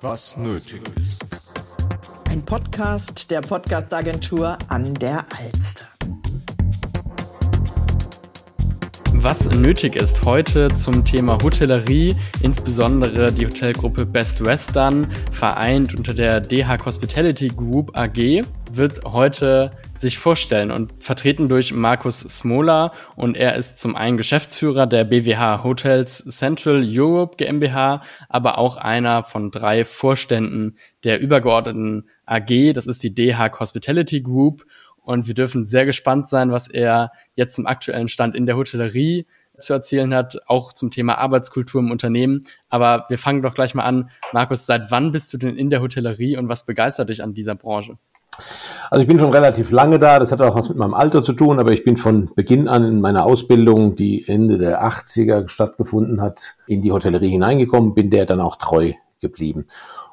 Was nötig ist. Ein Podcast der Podcastagentur an der Alster. Was nötig ist heute zum Thema Hotellerie, insbesondere die Hotelgruppe Best Western, vereint unter der DH Hospitality Group AG, wird heute sich vorstellen und vertreten durch Markus Smola und er ist zum einen Geschäftsführer der BWH Hotels Central Europe GmbH, aber auch einer von drei Vorständen der übergeordneten AG, das ist die DH Hospitality Group und wir dürfen sehr gespannt sein, was er jetzt zum aktuellen Stand in der Hotellerie zu erzählen hat, auch zum Thema Arbeitskultur im Unternehmen. Aber wir fangen doch gleich mal an. Markus, seit wann bist du denn in der Hotellerie und was begeistert dich an dieser Branche? Also ich bin schon relativ lange da, das hat auch was mit meinem Alter zu tun, aber ich bin von Beginn an in meiner Ausbildung, die Ende der 80er stattgefunden hat, in die Hotellerie hineingekommen, bin der dann auch treu geblieben.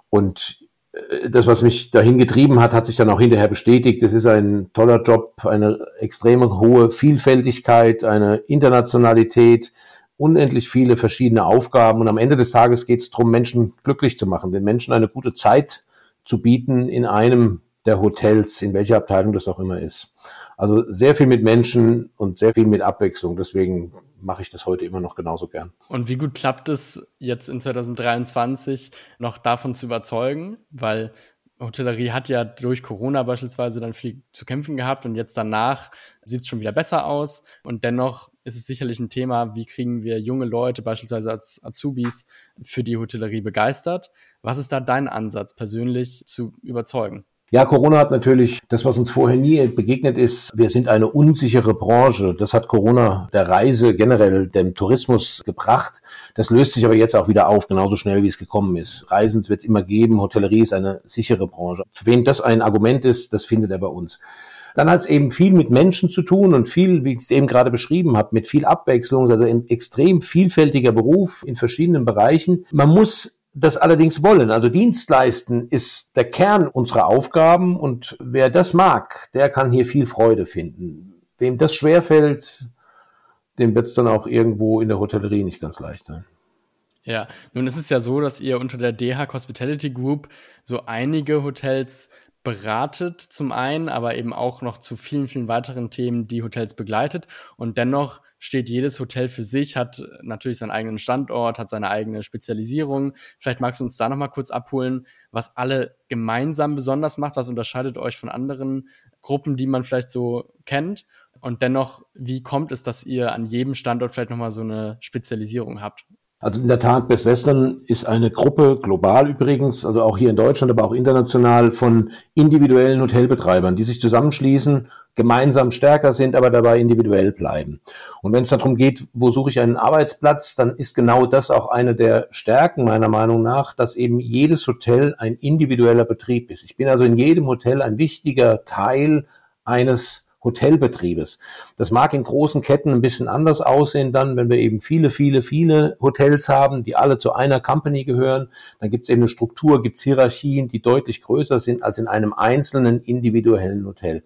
Und äh, das, was mich dahin getrieben hat, hat sich dann auch hinterher bestätigt. Es ist ein toller Job, eine extreme hohe Vielfältigkeit, eine Internationalität, unendlich viele verschiedene Aufgaben. Und am Ende des Tages geht es darum, Menschen glücklich zu machen, den Menschen eine gute Zeit zu bieten in einem der Hotels, in welcher Abteilung das auch immer ist. Also sehr viel mit Menschen und sehr viel mit Abwechslung. Deswegen mache ich das heute immer noch genauso gern. Und wie gut klappt es jetzt in 2023 noch davon zu überzeugen? Weil Hotellerie hat ja durch Corona beispielsweise dann viel zu kämpfen gehabt und jetzt danach sieht es schon wieder besser aus. Und dennoch ist es sicherlich ein Thema, wie kriegen wir junge Leute beispielsweise als Azubis für die Hotellerie begeistert? Was ist da dein Ansatz persönlich zu überzeugen? Ja, Corona hat natürlich das, was uns vorher nie begegnet ist. Wir sind eine unsichere Branche. Das hat Corona der Reise generell, dem Tourismus gebracht. Das löst sich aber jetzt auch wieder auf, genauso schnell wie es gekommen ist. Reisens wird es immer geben. Hotellerie ist eine sichere Branche. Für wen das ein Argument ist, das findet er bei uns. Dann hat es eben viel mit Menschen zu tun und viel, wie ich es eben gerade beschrieben habe, mit viel Abwechslung, also ein extrem vielfältiger Beruf in verschiedenen Bereichen. Man muss das allerdings wollen. Also Dienstleisten ist der Kern unserer Aufgaben und wer das mag, der kann hier viel Freude finden. Wem das schwerfällt, dem wird es dann auch irgendwo in der Hotellerie nicht ganz leicht sein. Ja, nun ist es ja so, dass ihr unter der DH Hospitality Group so einige Hotels beratet zum einen, aber eben auch noch zu vielen, vielen weiteren Themen, die Hotels begleitet. Und dennoch steht jedes Hotel für sich, hat natürlich seinen eigenen Standort, hat seine eigene Spezialisierung. Vielleicht magst du uns da nochmal kurz abholen, was alle gemeinsam besonders macht, was unterscheidet euch von anderen Gruppen, die man vielleicht so kennt. Und dennoch, wie kommt es, dass ihr an jedem Standort vielleicht nochmal so eine Spezialisierung habt? Also in der Tat, Best Western ist eine Gruppe, global übrigens, also auch hier in Deutschland, aber auch international, von individuellen Hotelbetreibern, die sich zusammenschließen, gemeinsam stärker sind, aber dabei individuell bleiben. Und wenn es darum geht, wo suche ich einen Arbeitsplatz, dann ist genau das auch eine der Stärken meiner Meinung nach, dass eben jedes Hotel ein individueller Betrieb ist. Ich bin also in jedem Hotel ein wichtiger Teil eines Hotelbetriebes. Das mag in großen Ketten ein bisschen anders aussehen dann, wenn wir eben viele, viele, viele Hotels haben, die alle zu einer Company gehören. Dann gibt es eben eine Struktur, gibt es Hierarchien, die deutlich größer sind als in einem einzelnen individuellen Hotel.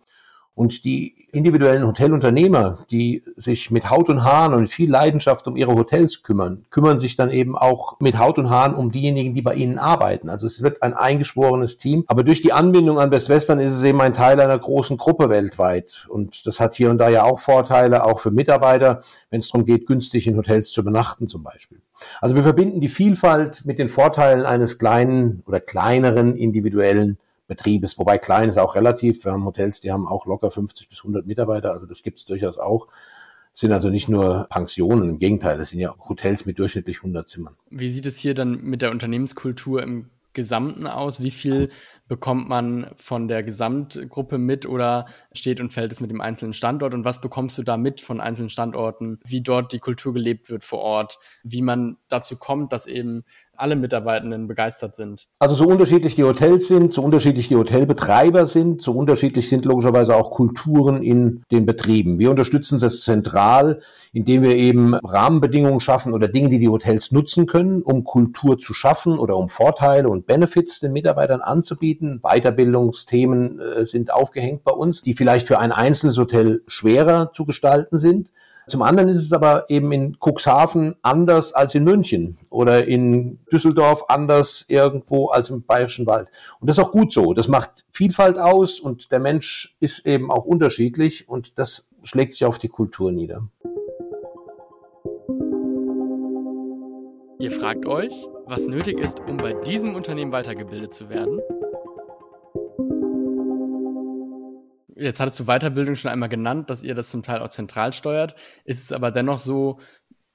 Und die individuellen Hotelunternehmer, die sich mit Haut und Haaren und viel Leidenschaft um ihre Hotels kümmern, kümmern sich dann eben auch mit Haut und Haaren um diejenigen, die bei ihnen arbeiten. Also es wird ein eingeschworenes Team. Aber durch die Anbindung an Best Western ist es eben ein Teil einer großen Gruppe weltweit. Und das hat hier und da ja auch Vorteile, auch für Mitarbeiter, wenn es darum geht, günstig in Hotels zu übernachten zum Beispiel. Also wir verbinden die Vielfalt mit den Vorteilen eines kleinen oder kleineren individuellen Betriebes, wobei klein ist auch relativ. Wir haben Hotels, die haben auch locker 50 bis 100 Mitarbeiter, also das gibt es durchaus auch. Das sind also nicht nur Pensionen, im Gegenteil, das sind ja Hotels mit durchschnittlich 100 Zimmern. Wie sieht es hier dann mit der Unternehmenskultur im Gesamten aus? Wie viel bekommt man von der Gesamtgruppe mit oder steht und fällt es mit dem einzelnen Standort? Und was bekommst du da mit von einzelnen Standorten? Wie dort die Kultur gelebt wird vor Ort? Wie man dazu kommt, dass eben alle Mitarbeitenden begeistert sind? Also so unterschiedlich die Hotels sind, so unterschiedlich die Hotelbetreiber sind, so unterschiedlich sind logischerweise auch Kulturen in den Betrieben. Wir unterstützen das zentral, indem wir eben Rahmenbedingungen schaffen oder Dinge, die die Hotels nutzen können, um Kultur zu schaffen oder um Vorteile und Benefits den Mitarbeitern anzubieten. Weiterbildungsthemen äh, sind aufgehängt bei uns, die vielleicht für ein einzelnes Hotel schwerer zu gestalten sind Zum anderen ist es aber eben in Cuxhaven anders als in München oder in Düsseldorf anders irgendwo als im Bayerischen Wald. Und das ist auch gut so. Das macht Vielfalt aus und der Mensch ist eben auch unterschiedlich und das schlägt sich auf die Kultur nieder. Ihr fragt euch, was nötig ist, um bei diesem Unternehmen weitergebildet zu werden? Jetzt hattest du Weiterbildung schon einmal genannt, dass ihr das zum Teil auch zentral steuert. Ist es aber dennoch so,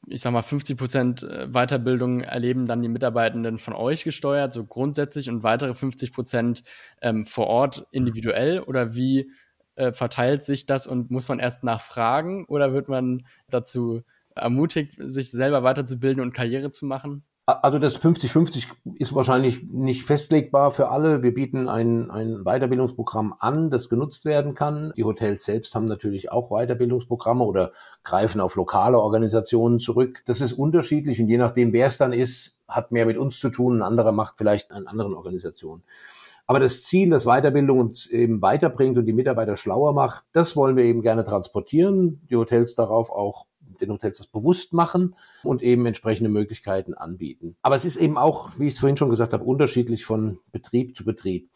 ich sag mal, 50 Prozent äh, Weiterbildung erleben dann die Mitarbeitenden von euch gesteuert, so grundsätzlich und weitere 50 Prozent ähm, vor Ort individuell? Oder wie äh, verteilt sich das und muss man erst nachfragen oder wird man dazu ermutigt, sich selber weiterzubilden und Karriere zu machen? Also das 50-50 ist wahrscheinlich nicht festlegbar für alle. Wir bieten ein, ein Weiterbildungsprogramm an, das genutzt werden kann. Die Hotels selbst haben natürlich auch Weiterbildungsprogramme oder greifen auf lokale Organisationen zurück. Das ist unterschiedlich und je nachdem, wer es dann ist, hat mehr mit uns zu tun. Ein anderer macht vielleicht einen anderen Organisationen. Aber das Ziel, dass Weiterbildung uns eben weiterbringt und die Mitarbeiter schlauer macht, das wollen wir eben gerne transportieren. Die Hotels darauf auch den Hotels das bewusst machen und eben entsprechende Möglichkeiten anbieten. Aber es ist eben auch, wie ich es vorhin schon gesagt habe, unterschiedlich von Betrieb zu Betrieb.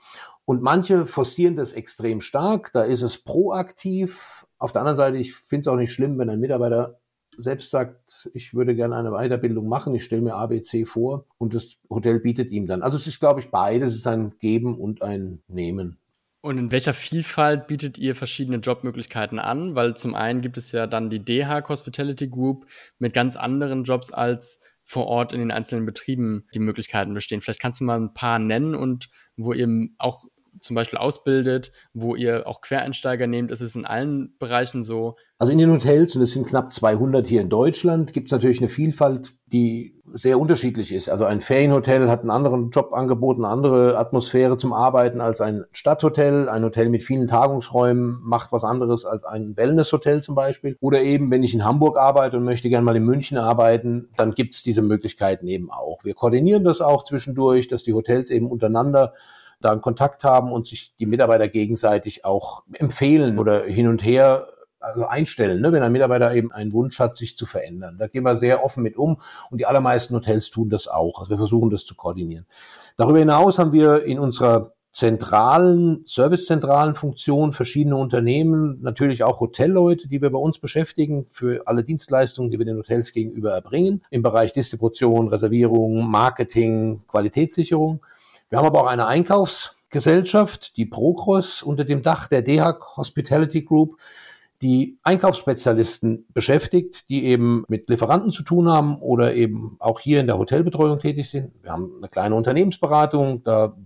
Und manche forcieren das extrem stark, da ist es proaktiv. Auf der anderen Seite, ich finde es auch nicht schlimm, wenn ein Mitarbeiter selbst sagt, ich würde gerne eine Weiterbildung machen, ich stelle mir ABC vor und das Hotel bietet ihm dann. Also es ist, glaube ich, beides, es ist ein Geben und ein Nehmen. Und in welcher Vielfalt bietet ihr verschiedene Jobmöglichkeiten an? Weil zum einen gibt es ja dann die DH Hospitality Group mit ganz anderen Jobs als vor Ort in den einzelnen Betrieben die Möglichkeiten bestehen. Vielleicht kannst du mal ein paar nennen und wo ihr auch zum Beispiel ausbildet, wo ihr auch Quereinsteiger nehmt? Ist es in allen Bereichen so? Also in den Hotels, und es sind knapp 200 hier in Deutschland, gibt es natürlich eine Vielfalt, die sehr unterschiedlich ist. Also ein Ferienhotel hat einen anderen Jobangebot, eine andere Atmosphäre zum Arbeiten als ein Stadthotel. Ein Hotel mit vielen Tagungsräumen macht was anderes als ein Wellnesshotel zum Beispiel. Oder eben, wenn ich in Hamburg arbeite und möchte gerne mal in München arbeiten, dann gibt es diese Möglichkeiten eben auch. Wir koordinieren das auch zwischendurch, dass die Hotels eben untereinander da einen Kontakt haben und sich die Mitarbeiter gegenseitig auch empfehlen oder hin und her also einstellen, ne? wenn ein Mitarbeiter eben einen Wunsch hat, sich zu verändern. Da gehen wir sehr offen mit um und die allermeisten Hotels tun das auch. Also wir versuchen das zu koordinieren. Darüber hinaus haben wir in unserer zentralen, servicezentralen Funktion verschiedene Unternehmen, natürlich auch Hotelleute, die wir bei uns beschäftigen für alle Dienstleistungen, die wir den Hotels gegenüber erbringen, im Bereich Distribution, Reservierung, Marketing, Qualitätssicherung. Wir haben aber auch eine Einkaufsgesellschaft, die Procross, unter dem Dach der DEHAC Hospitality Group, die Einkaufsspezialisten beschäftigt, die eben mit Lieferanten zu tun haben oder eben auch hier in der Hotelbetreuung tätig sind. Wir haben eine kleine Unternehmensberatung, da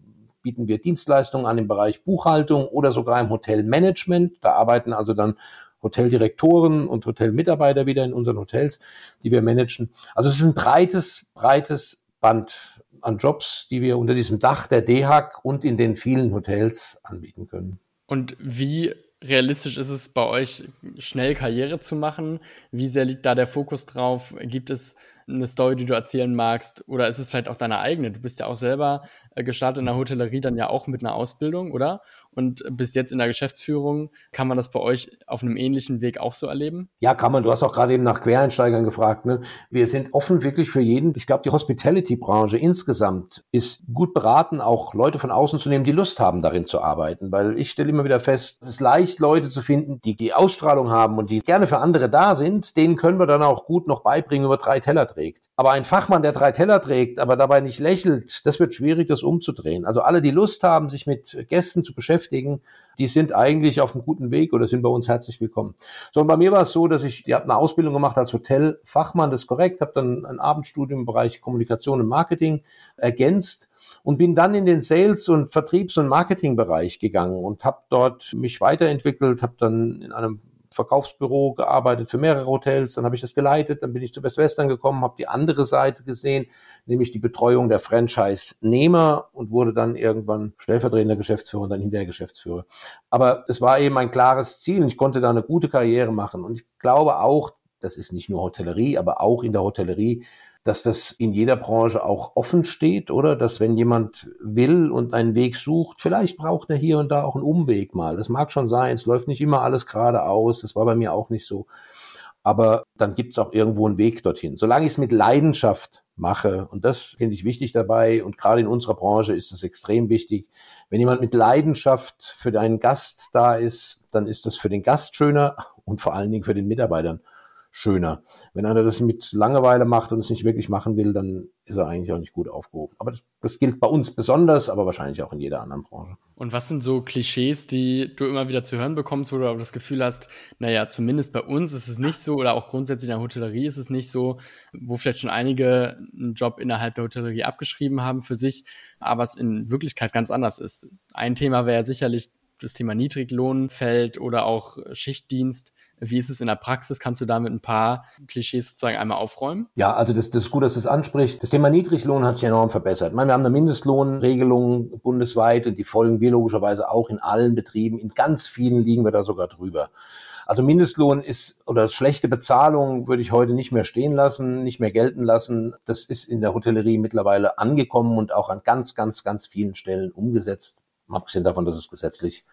bieten wir Dienstleistungen an im Bereich Buchhaltung oder sogar im Hotelmanagement. Da arbeiten also dann Hoteldirektoren und Hotelmitarbeiter wieder in unseren Hotels, die wir managen. Also es ist ein breites, breites Band an Jobs, die wir unter diesem Dach der DEHAG und in den vielen Hotels anbieten können. Und wie realistisch ist es bei euch, schnell Karriere zu machen? Wie sehr liegt da der Fokus drauf? Gibt es eine Story, die du erzählen magst? Oder ist es vielleicht auch deine eigene? Du bist ja auch selber äh, gestartet in der Hotellerie, dann ja auch mit einer Ausbildung, oder? Und bis jetzt in der Geschäftsführung. Kann man das bei euch auf einem ähnlichen Weg auch so erleben? Ja, kann man. Du hast auch gerade eben nach Quereinsteigern gefragt. Ne? Wir sind offen wirklich für jeden. Ich glaube, die Hospitality-Branche insgesamt ist gut beraten, auch Leute von außen zu nehmen, die Lust haben, darin zu arbeiten. Weil ich stelle immer wieder fest, es ist leicht, Leute zu finden, die die Ausstrahlung haben und die gerne für andere da sind. Denen können wir dann auch gut noch beibringen, über drei Teller trägt. Aber ein Fachmann, der drei Teller trägt, aber dabei nicht lächelt, das wird schwierig, das umzudrehen. Also alle, die Lust haben, sich mit Gästen zu beschäftigen, die sind eigentlich auf einem guten Weg oder sind bei uns herzlich willkommen. So, und bei mir war es so, dass ich, ich habe eine Ausbildung gemacht als Hotelfachmann, das ist korrekt, habe dann ein Abendstudium im Bereich Kommunikation und Marketing ergänzt und bin dann in den Sales- und Vertriebs- und Marketingbereich gegangen und habe dort mich weiterentwickelt, habe dann in einem Verkaufsbüro gearbeitet für mehrere Hotels, dann habe ich das geleitet, dann bin ich zu Best Western gekommen, habe die andere Seite gesehen, nämlich die Betreuung der Franchise-Nehmer und wurde dann irgendwann stellvertretender Geschäftsführer und dann hinterher Geschäftsführer. Aber es war eben ein klares Ziel und ich konnte da eine gute Karriere machen und ich glaube auch, das ist nicht nur Hotellerie, aber auch in der Hotellerie dass das in jeder Branche auch offen steht, oder? Dass wenn jemand will und einen Weg sucht, vielleicht braucht er hier und da auch einen Umweg mal. Das mag schon sein. Es läuft nicht immer alles geradeaus. Das war bei mir auch nicht so. aber dann gibt es auch irgendwo einen Weg dorthin. Solange ich es mit Leidenschaft mache, und das finde ich wichtig dabei, und gerade in unserer Branche ist das extrem wichtig, wenn jemand mit Leidenschaft für deinen Gast da ist, dann ist das für den Gast schöner und vor allen Dingen für den Mitarbeitern schöner. Wenn einer das mit Langeweile macht und es nicht wirklich machen will, dann ist er eigentlich auch nicht gut aufgehoben. Aber das, das, gilt bei uns besonders, aber wahrscheinlich auch in jeder anderen Branche. Und was sind so Klischees, die du immer wieder zu hören bekommst, wo du aber das Gefühl hast, naja, zumindest bei uns ist es nicht so oder auch grundsätzlich in der Hotellerie ist es nicht so, wo vielleicht schon einige einen Job innerhalb der Hotellerie abgeschrieben haben für sich, aber es in Wirklichkeit ganz anders ist. Ein Thema wäre sicherlich das Thema Niedriglohnfeld oder auch Schichtdienst. Wie ist es in der Praxis? Kannst du damit ein paar Klischees sozusagen einmal aufräumen? Ja, also das, das ist gut, dass du es ansprichst. Das Thema Niedriglohn hat sich enorm verbessert. Ich meine, wir haben eine Mindestlohnregelung bundesweit und die folgen wir logischerweise auch in allen Betrieben. In ganz vielen liegen wir da sogar drüber. Also Mindestlohn ist oder schlechte Bezahlung würde ich heute nicht mehr stehen lassen, nicht mehr gelten lassen. Das ist in der Hotellerie mittlerweile angekommen und auch an ganz, ganz, ganz vielen Stellen umgesetzt. Abgesehen davon, dass es gesetzlich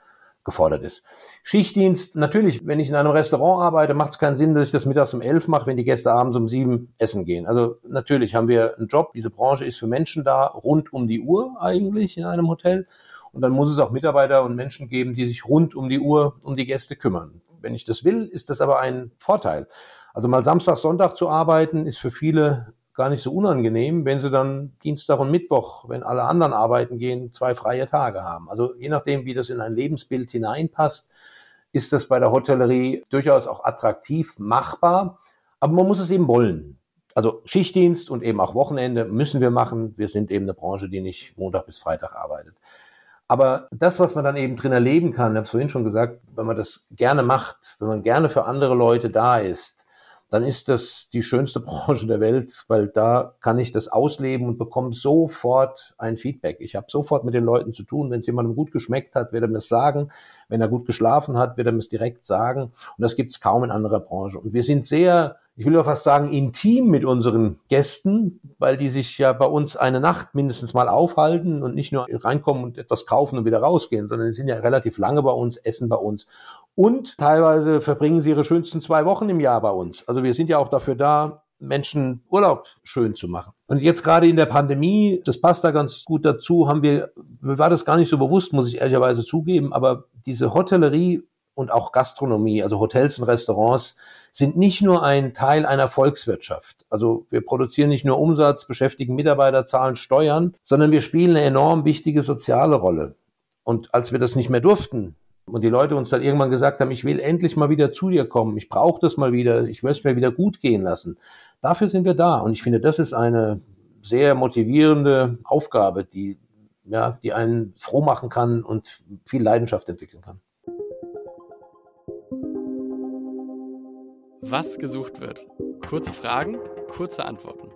gefordert ist. Schichtdienst, natürlich, wenn ich in einem Restaurant arbeite, macht es keinen Sinn, dass ich das mittags um elf mache, wenn die Gäste abends um sieben essen gehen. Also natürlich haben wir einen Job, diese Branche ist für Menschen da, rund um die Uhr eigentlich in einem Hotel. Und dann muss es auch Mitarbeiter und Menschen geben, die sich rund um die Uhr um die Gäste kümmern. Wenn ich das will, ist das aber ein Vorteil. Also mal Samstag, Sonntag zu arbeiten, ist für viele gar nicht so unangenehm, wenn sie dann Dienstag und Mittwoch, wenn alle anderen arbeiten gehen, zwei freie Tage haben. Also je nachdem, wie das in ein Lebensbild hineinpasst, ist das bei der Hotellerie durchaus auch attraktiv machbar. Aber man muss es eben wollen. Also Schichtdienst und eben auch Wochenende müssen wir machen. Wir sind eben eine Branche, die nicht Montag bis Freitag arbeitet. Aber das, was man dann eben drin erleben kann, ich habe es vorhin schon gesagt, wenn man das gerne macht, wenn man gerne für andere Leute da ist, dann ist das die schönste Branche der Welt, weil da kann ich das ausleben und bekomme sofort ein Feedback. Ich habe sofort mit den Leuten zu tun. Wenn es jemandem gut geschmeckt hat, wird er mir es sagen. Wenn er gut geschlafen hat, wird er mir es direkt sagen. Und das gibt es kaum in anderer Branche. Und wir sind sehr ich will ja fast sagen, intim mit unseren Gästen, weil die sich ja bei uns eine Nacht mindestens mal aufhalten und nicht nur reinkommen und etwas kaufen und wieder rausgehen, sondern die sind ja relativ lange bei uns, essen bei uns. Und teilweise verbringen sie ihre schönsten zwei Wochen im Jahr bei uns. Also wir sind ja auch dafür da, Menschen Urlaub schön zu machen. Und jetzt gerade in der Pandemie, das passt da ganz gut dazu, haben wir, mir war das gar nicht so bewusst, muss ich ehrlicherweise zugeben, aber diese Hotellerie und auch Gastronomie, also Hotels und Restaurants, sind nicht nur ein Teil einer Volkswirtschaft. Also wir produzieren nicht nur Umsatz, beschäftigen Mitarbeiter, zahlen Steuern, sondern wir spielen eine enorm wichtige soziale Rolle. Und als wir das nicht mehr durften und die Leute uns dann irgendwann gesagt haben, ich will endlich mal wieder zu dir kommen, ich brauche das mal wieder, ich will es mir wieder gut gehen lassen, dafür sind wir da. Und ich finde, das ist eine sehr motivierende Aufgabe, die, ja, die einen froh machen kann und viel Leidenschaft entwickeln kann. Was gesucht wird. Kurze Fragen, kurze Antworten.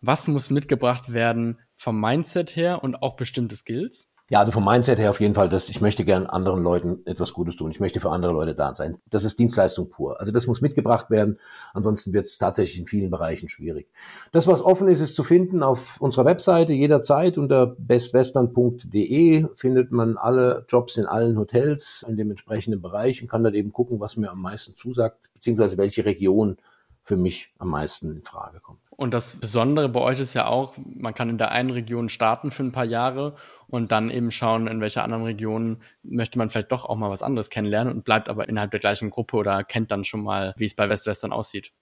Was muss mitgebracht werden vom Mindset her und auch bestimmte Skills? Ja, also vom Mindset her auf jeden Fall, dass ich möchte gern anderen Leuten etwas Gutes tun. Ich möchte für andere Leute da sein. Das ist Dienstleistung pur. Also das muss mitgebracht werden. Ansonsten wird es tatsächlich in vielen Bereichen schwierig. Das, was offen ist, ist zu finden auf unserer Webseite jederzeit unter bestwestern.de findet man alle Jobs in allen Hotels in dem entsprechenden Bereich und kann dann eben gucken, was mir am meisten zusagt, beziehungsweise welche Region für mich am meisten in Frage kommt. Und das Besondere bei euch ist ja auch, man kann in der einen Region starten für ein paar Jahre und dann eben schauen, in welcher anderen Region möchte man vielleicht doch auch mal was anderes kennenlernen und bleibt aber innerhalb der gleichen Gruppe oder kennt dann schon mal, wie es bei Westwestern aussieht.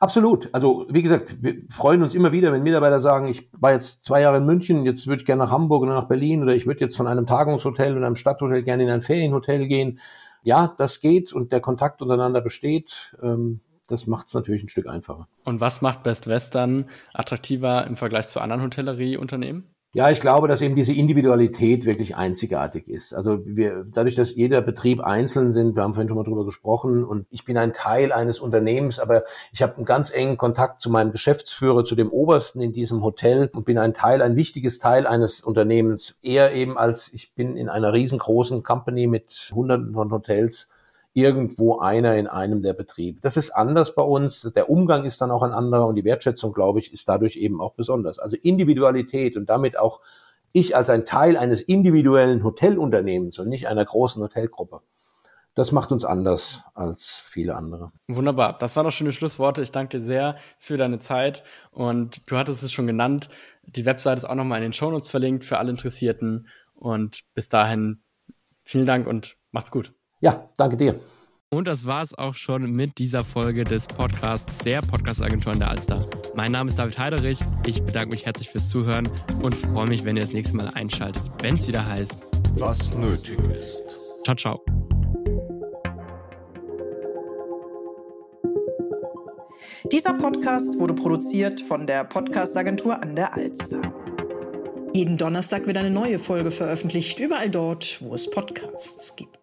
Absolut. Also wie gesagt, wir freuen uns immer wieder, wenn Mitarbeiter sagen, ich war jetzt zwei Jahre in München, jetzt würde ich gerne nach Hamburg oder nach Berlin oder ich würde jetzt von einem Tagungshotel und einem Stadthotel gerne in ein Ferienhotel gehen. Ja, das geht und der Kontakt untereinander besteht. Ähm, das macht es natürlich ein Stück einfacher. Und was macht Best Western attraktiver im Vergleich zu anderen Hotellerieunternehmen? Ja, ich glaube, dass eben diese Individualität wirklich einzigartig ist. Also wir, dadurch, dass jeder Betrieb einzeln sind, wir haben vorhin schon mal drüber gesprochen und ich bin ein Teil eines Unternehmens, aber ich habe einen ganz engen Kontakt zu meinem Geschäftsführer, zu dem Obersten in diesem Hotel und bin ein Teil, ein wichtiges Teil eines Unternehmens. Eher eben als ich bin in einer riesengroßen Company mit hunderten von Hotels irgendwo einer in einem der Betriebe. Das ist anders bei uns. Der Umgang ist dann auch ein anderer und die Wertschätzung, glaube ich, ist dadurch eben auch besonders. Also Individualität und damit auch ich als ein Teil eines individuellen Hotelunternehmens und nicht einer großen Hotelgruppe. das macht uns anders als viele andere. Wunderbar. Das waren doch schöne Schlussworte. Ich danke dir sehr für deine Zeit. Und du hattest es schon genannt. Die Website ist auch nochmal in den Shownotes verlinkt für alle Interessierten. Und bis dahin vielen Dank und macht's gut. Ja, danke dir. Und das war es auch schon mit dieser Folge des Podcasts der Podcast-Agentur in der Alster. Mein Name ist David Heiderich. Ich bedanke mich herzlich fürs Zuhören und freue mich, wenn ihr das nächste Mal einschaltet, wenn es wieder heißt, was nötig ist. Ciao, ciao. Dieser Podcast wurde produziert von der Podcast-Agentur an der Alster. Jeden Donnerstag wird eine neue Folge veröffentlicht, überall dort, wo es Podcasts gibt.